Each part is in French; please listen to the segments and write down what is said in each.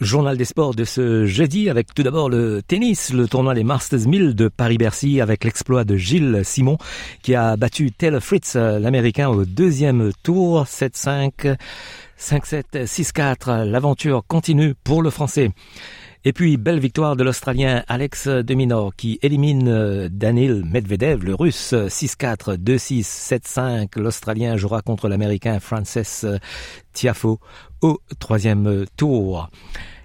Journal des sports de ce jeudi avec tout d'abord le tennis, le tournoi des Masters 1000 de Paris-Bercy avec l'exploit de Gilles Simon qui a battu Taylor Fritz, l'américain, au deuxième tour 7-5. 5-7, 6-4, l'aventure continue pour le français. Et puis, belle victoire de l'Australien Alex Deminor qui élimine euh, Danil Medvedev, le Russe, 6-4, 2-6, 7-5. L'Australien jouera contre l'Américain Frances Tiafo au troisième tour.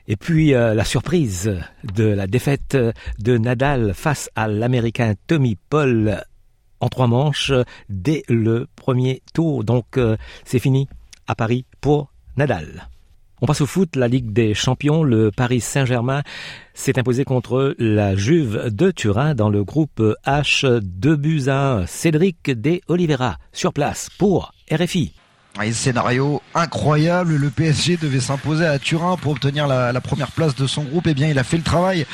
Et puis euh, la surprise de la défaite de Nadal face à l'Américain Tommy Paul en trois manches dès le premier tour. Donc euh, c'est fini à Paris pour Nadal. On passe au foot, la Ligue des Champions. Le Paris Saint-Germain s'est imposé contre la Juve de Turin dans le groupe H de buts Cédric De Oliveira sur place pour RFI. Un scénario incroyable, le PSG devait s'imposer à Turin pour obtenir la, première place de son groupe. Et eh bien, il a fait le travail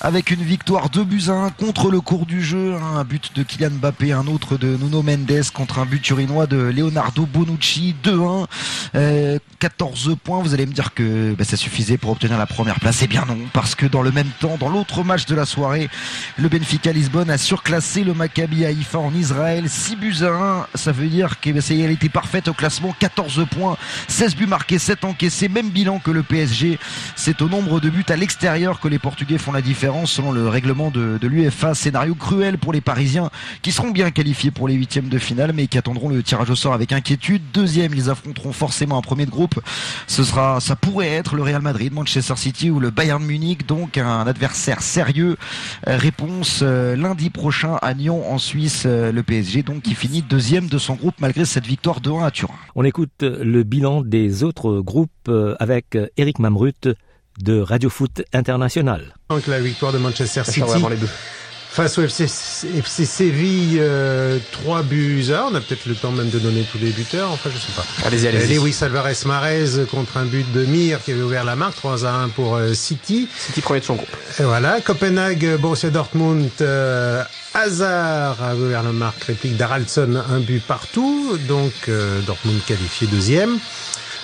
avec une victoire 2 buts 1 contre le cours du jeu. Hein. Un but de Kylian Mbappé, un autre de Nuno Mendes contre un but turinois de Leonardo Bonucci. 2-1, 14 euh, points. Vous allez me dire que bah, ça suffisait pour obtenir la première place. Eh bien non, parce que dans le même temps, dans l'autre match de la soirée, le Benfica Lisbonne a surclassé le Maccabi Haïfa en Israël. 6 buts à 1. Ça veut dire que bah, ça y est, elle était parfaite au classement 14 points, 16 buts marqués, 7 encaissés, même bilan que le PSG. C'est au nombre de buts à l'extérieur que les Portugais font la différence selon le règlement de, l'UFA. Scénario cruel pour les Parisiens qui seront bien qualifiés pour les huitièmes de finale mais qui attendront le tirage au sort avec inquiétude. Deuxième, ils affronteront forcément un premier de groupe. Ce sera, ça pourrait être le Real Madrid, Manchester City ou le Bayern Munich, donc un adversaire sérieux. Euh, réponse euh, lundi prochain à Nyon en Suisse, euh, le PSG donc qui finit deuxième de son groupe malgré cette victoire de 1 à Turin. On écoute le bilan des autres groupes avec Eric Mamrut de Radio Foot International. Donc la victoire de Manchester City face au FC, Séville, 3 euh, buts à. On a peut-être le temps même de donner tous les buteurs. Enfin, je sais pas. Allez-y, allez-y. Lewis Alvarez Marez contre un but de Mir qui avait ouvert la marque. 3 à 1 pour euh, City. City premier de son groupe. Et voilà. Copenhague, Borussia Dortmund, Hazard a ouvert la marque réplique d'Aralson, un but partout, donc euh, Dortmund qualifié deuxième.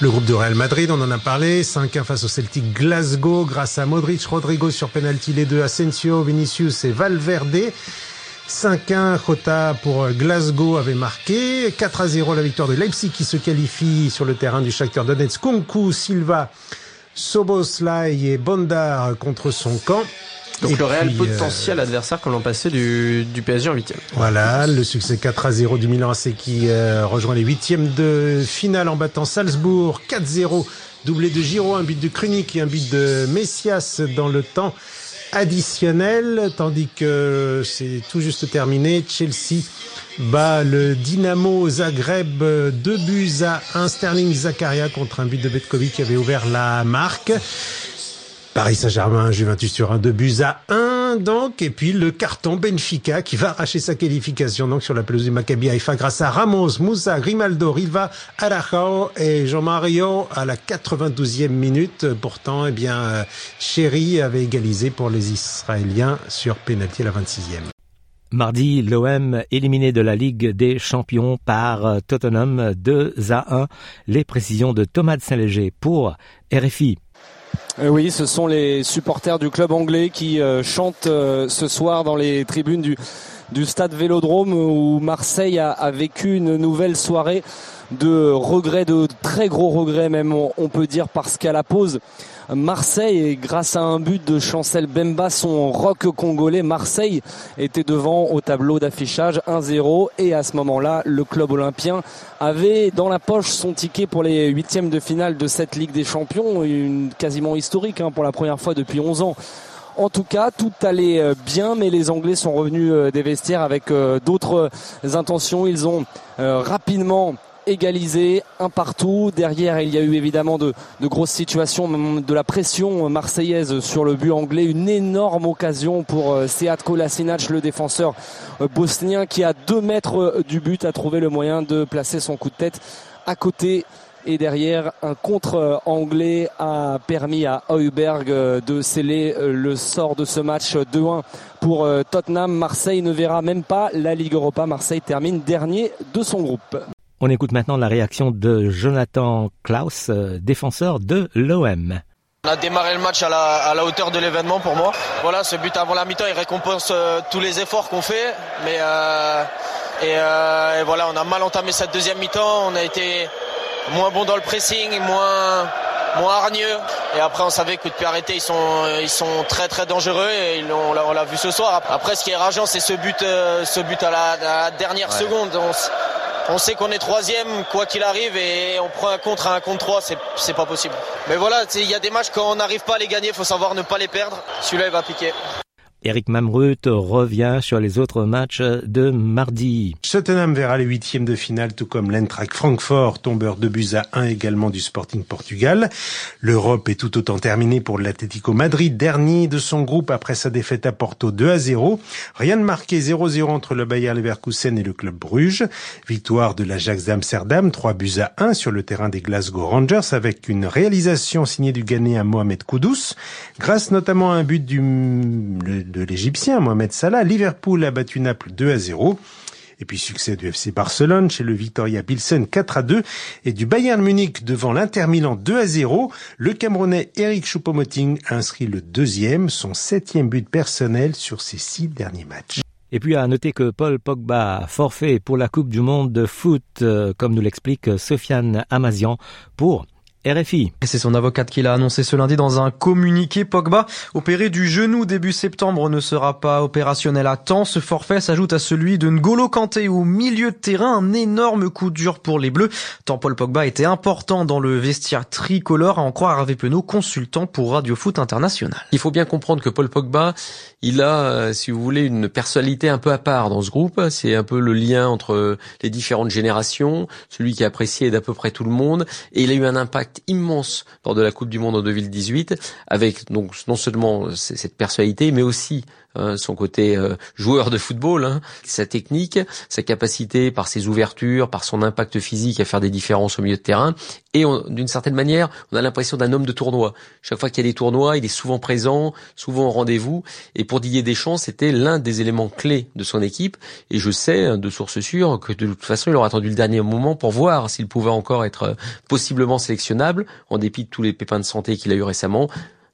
Le groupe de Real Madrid, on en a parlé, 5-1 face au Celtic Glasgow, grâce à Modric, Rodrigo sur penalty, les deux, Asensio, Vinicius et Valverde. 5-1, Jota pour Glasgow avait marqué. 4-0 la victoire de Leipzig qui se qualifie sur le terrain du Shakhtar Donetsk. Kunku, Silva, Soboslai et Bondar contre son camp. Donc le réel potentiel euh, adversaire que l'on passait du, du PSG en huitième. Voilà, le succès 4 à 0 du Milan AC qui euh, rejoint les huitièmes de finale en battant Salzbourg 4-0, doublé de Giro, un but de Krunik et un but de Messias dans le temps additionnel, tandis que c'est tout juste terminé. Chelsea bat le Dynamo Zagreb 2 buts à 1 Sterling Zakaria contre un but de Betkovic qui avait ouvert la marque. Paris Saint-Germain, Juventus sur un, 2 buts à 1 donc, et puis le carton Benfica qui va arracher sa qualification donc sur la pelouse du Maccabi Haïfa grâce à Ramos, Moussa, Grimaldo, Riva, Arajao et Jean-Mario à la 92e minute. Pourtant, eh bien, Chéri avait égalisé pour les Israéliens sur pénalty à la 26e. Mardi, l'OM éliminé de la Ligue des Champions par Tottenham 2 à 1. Les précisions de Thomas de Saint-Léger pour RFI. Euh, oui, ce sont les supporters du club anglais qui euh, chantent euh, ce soir dans les tribunes du, stade Vélodrome où Marseille a vécu une nouvelle soirée de regrets, de très gros regrets même, on peut dire, parce qu'à la pause, Marseille, grâce à un but de Chancel Bemba, son rock congolais, Marseille était devant au tableau d'affichage 1-0 et à ce moment-là, le club olympien avait dans la poche son ticket pour les huitièmes de finale de cette Ligue des Champions, une quasiment historique hein, pour la première fois depuis 11 ans. En tout cas, tout allait euh, bien, mais les Anglais sont revenus euh, des vestiaires avec euh, d'autres intentions. Ils ont rapidement égalisé, un partout. Derrière, il y a eu évidemment de, grosses situations, de la pression marseillaise sur le but anglais. Une énorme occasion pour euh, Seat Kolasinac, le défenseur euh, bosnien, qui à deux mètres euh, du but a trouvé le moyen de placer son coup de tête à côté Et derrière, un contre anglais a permis à Heuberg de sceller le sort de ce match 2-1 pour Tottenham. Marseille ne verra même pas la Ligue Europa. Marseille termine dernier de son groupe. On écoute maintenant la réaction de Jonathan Klaus, défenseur de l'OM. On a démarré le match à la, hauteur de l'événement pour moi. Voilà, ce but avant la mi-temps, il récompense euh, tous les efforts qu'on fait. Mais euh, euh, et, voilà, on a mal entamé cette deuxième mi-temps. On a été moins bon dans le pressing, moins moins hargneux. Et après, on savait que de pied arrêté, ils sont ils sont très très dangereux. Et on l'a vu ce soir. Après, ce qui est rageant, c'est ce but ce but à la, dernière seconde. On sait qu'on est troisième, quoi qu'il arrive, et on prend un contre à un contre trois, c'est pas possible. Mais voilà, il y a des matchs quand on n'arrive pas à les gagner, il faut savoir ne pas les perdre. Celui-là, il va piquer. Eric Mamrut revient sur les autres matchs de mardi. Tottenham verra les huitièmes de finale, tout comme l'Eintracht Francfort, tombeur de buts à 1 également du Sporting Portugal. L'Europe est tout autant terminée pour l'Atlético Madrid, dernier de son groupe après sa défaite à Porto 2 à 0. Rien de marqué 0-0 entre le Bayer Leverkusen et le club Bruges. Victoire de l'Ajax d'Amsterdam, 3 buts à 1 sur le terrain des Glasgow Rangers avec une réalisation signée du Ghanéen Mohamed Koudous, grâce notamment à un but du, de l'Égyptien Mohamed Salah. Liverpool a battu Naples 2 à 0. Et puis succès du FC Barcelone chez le Victoria Pilsen 4 à 2 et du Bayern Munich devant l'Inter Milan 2 à 0. Le Camerounais Eric Choupo-Moting a inscrit le deuxième, son septième but personnel sur ses six derniers matchs. Et puis à noter que Paul Pogba forfait pour la Coupe du Monde de foot, euh, comme nous l'explique Sofiane Amazian, pour RFI. Et c'est son avocate qui l'a annoncé ce lundi dans un communiqué. Pogba, opéré du genou début septembre, ne sera pas opérationnel à temps. Ce forfait s'ajoute à celui de N'Golo Kanté au milieu de terrain. Un énorme coup dur pour les Bleus. Tant Paul Pogba était important dans le vestiaire tricolore, à en croire Hervé Penaud, consultant pour Radio Foot International. Il faut bien comprendre que Paul Pogba, il a, euh, si vous voulez, une personnalité un peu à part dans ce groupe. C'est un peu le lien entre les différentes générations, celui qui est apprécié d'à peu près tout le monde. Et il a eu un impact immense lors de la Coupe du Monde en 2018, avec donc non seulement cette personnalité, mais aussi euh, son côté euh, joueur de football, hein, sa technique, sa capacité par ses ouvertures, par son impact physique à faire des différences au milieu de terrain. Et d'une certaine manière, on a l'impression d'un homme de tournoi. Chaque fois qu'il y a des tournois, il est souvent présent, souvent au rendez-vous. Et pour Didier Deschamps, c'était l'un des éléments clés de son équipe. Et je sais, hein, de source sûre, que de toute façon, il aura attendu le dernier moment pour voir s'il pouvait encore être euh, possiblement sélectionnable, en dépit de tous les pépins de santé qu'il a eu récemment.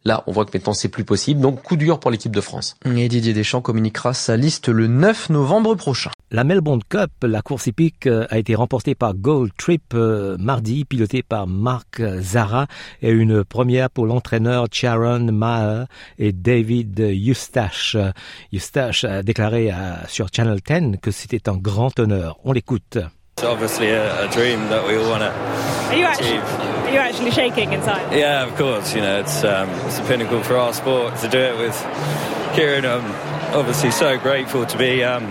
Là, on voit que maintenant c'est plus possible. Donc coup dur pour l'équipe de France. Et Didier Deschamps communiquera sa liste le 9 novembre prochain. La Melbourne Cup, la course épique, euh, a été remportée par Gold Trip euh, mardi, pilotée par Marc Zara, et une première pour l'entraîneur Sharon Maher et David Eustache. Eustache a déclaré sur Channel 10 que c'était un grand honneur. On l'écoute. It's obviously a, a dream that we all want to Are you actually, are you actually shaking inside? Yeah, of course. You know, it's um, it's a pinnacle for our sport to do it with Kieran. I'm obviously so grateful to be um,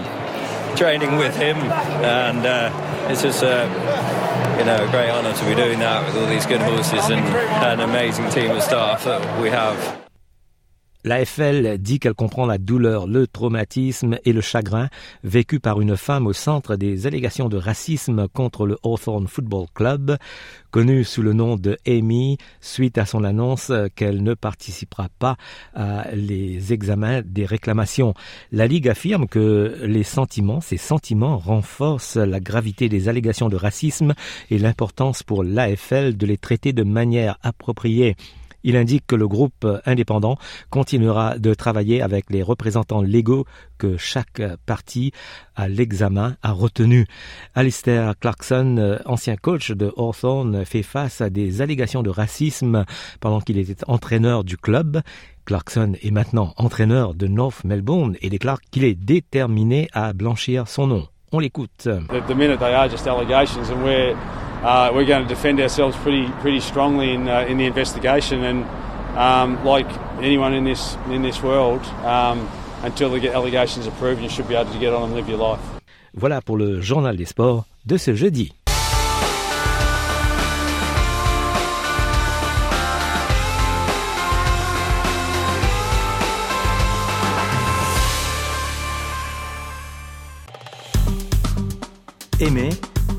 training with him, and uh, it's just a you know a great honour to be doing that with all these good horses and an amazing team of staff that we have. L'AFL dit qu'elle comprend la douleur, le traumatisme et le chagrin vécu par une femme au centre des allégations de racisme contre le Hawthorne Football Club, connue sous le nom de Amy, suite à son annonce qu'elle ne participera pas à les examens des réclamations. La Ligue affirme que les sentiments, ces sentiments renforcent la gravité des allégations de racisme et l'importance pour l'AFL de les traiter de manière appropriée. Il indique que le groupe indépendant continuera de travailler avec les représentants légaux que chaque partie à l'examen a retenu. Alistair Clarkson, ancien coach de Hawthorne, fait face à des allégations de racisme pendant qu'il était entraîneur du club. Clarkson est maintenant entraîneur de North Melbourne et déclare qu'il est déterminé à blanchir son nom. On l'écoute. Uh, we're going to defend ourselves pretty pretty strongly in uh, in the investigation. And um, like anyone in this in this world, um, until the allegations are proven, you should be able to get on and live your life. Voilà pour le journal des sports de ce jeudi. Aimez,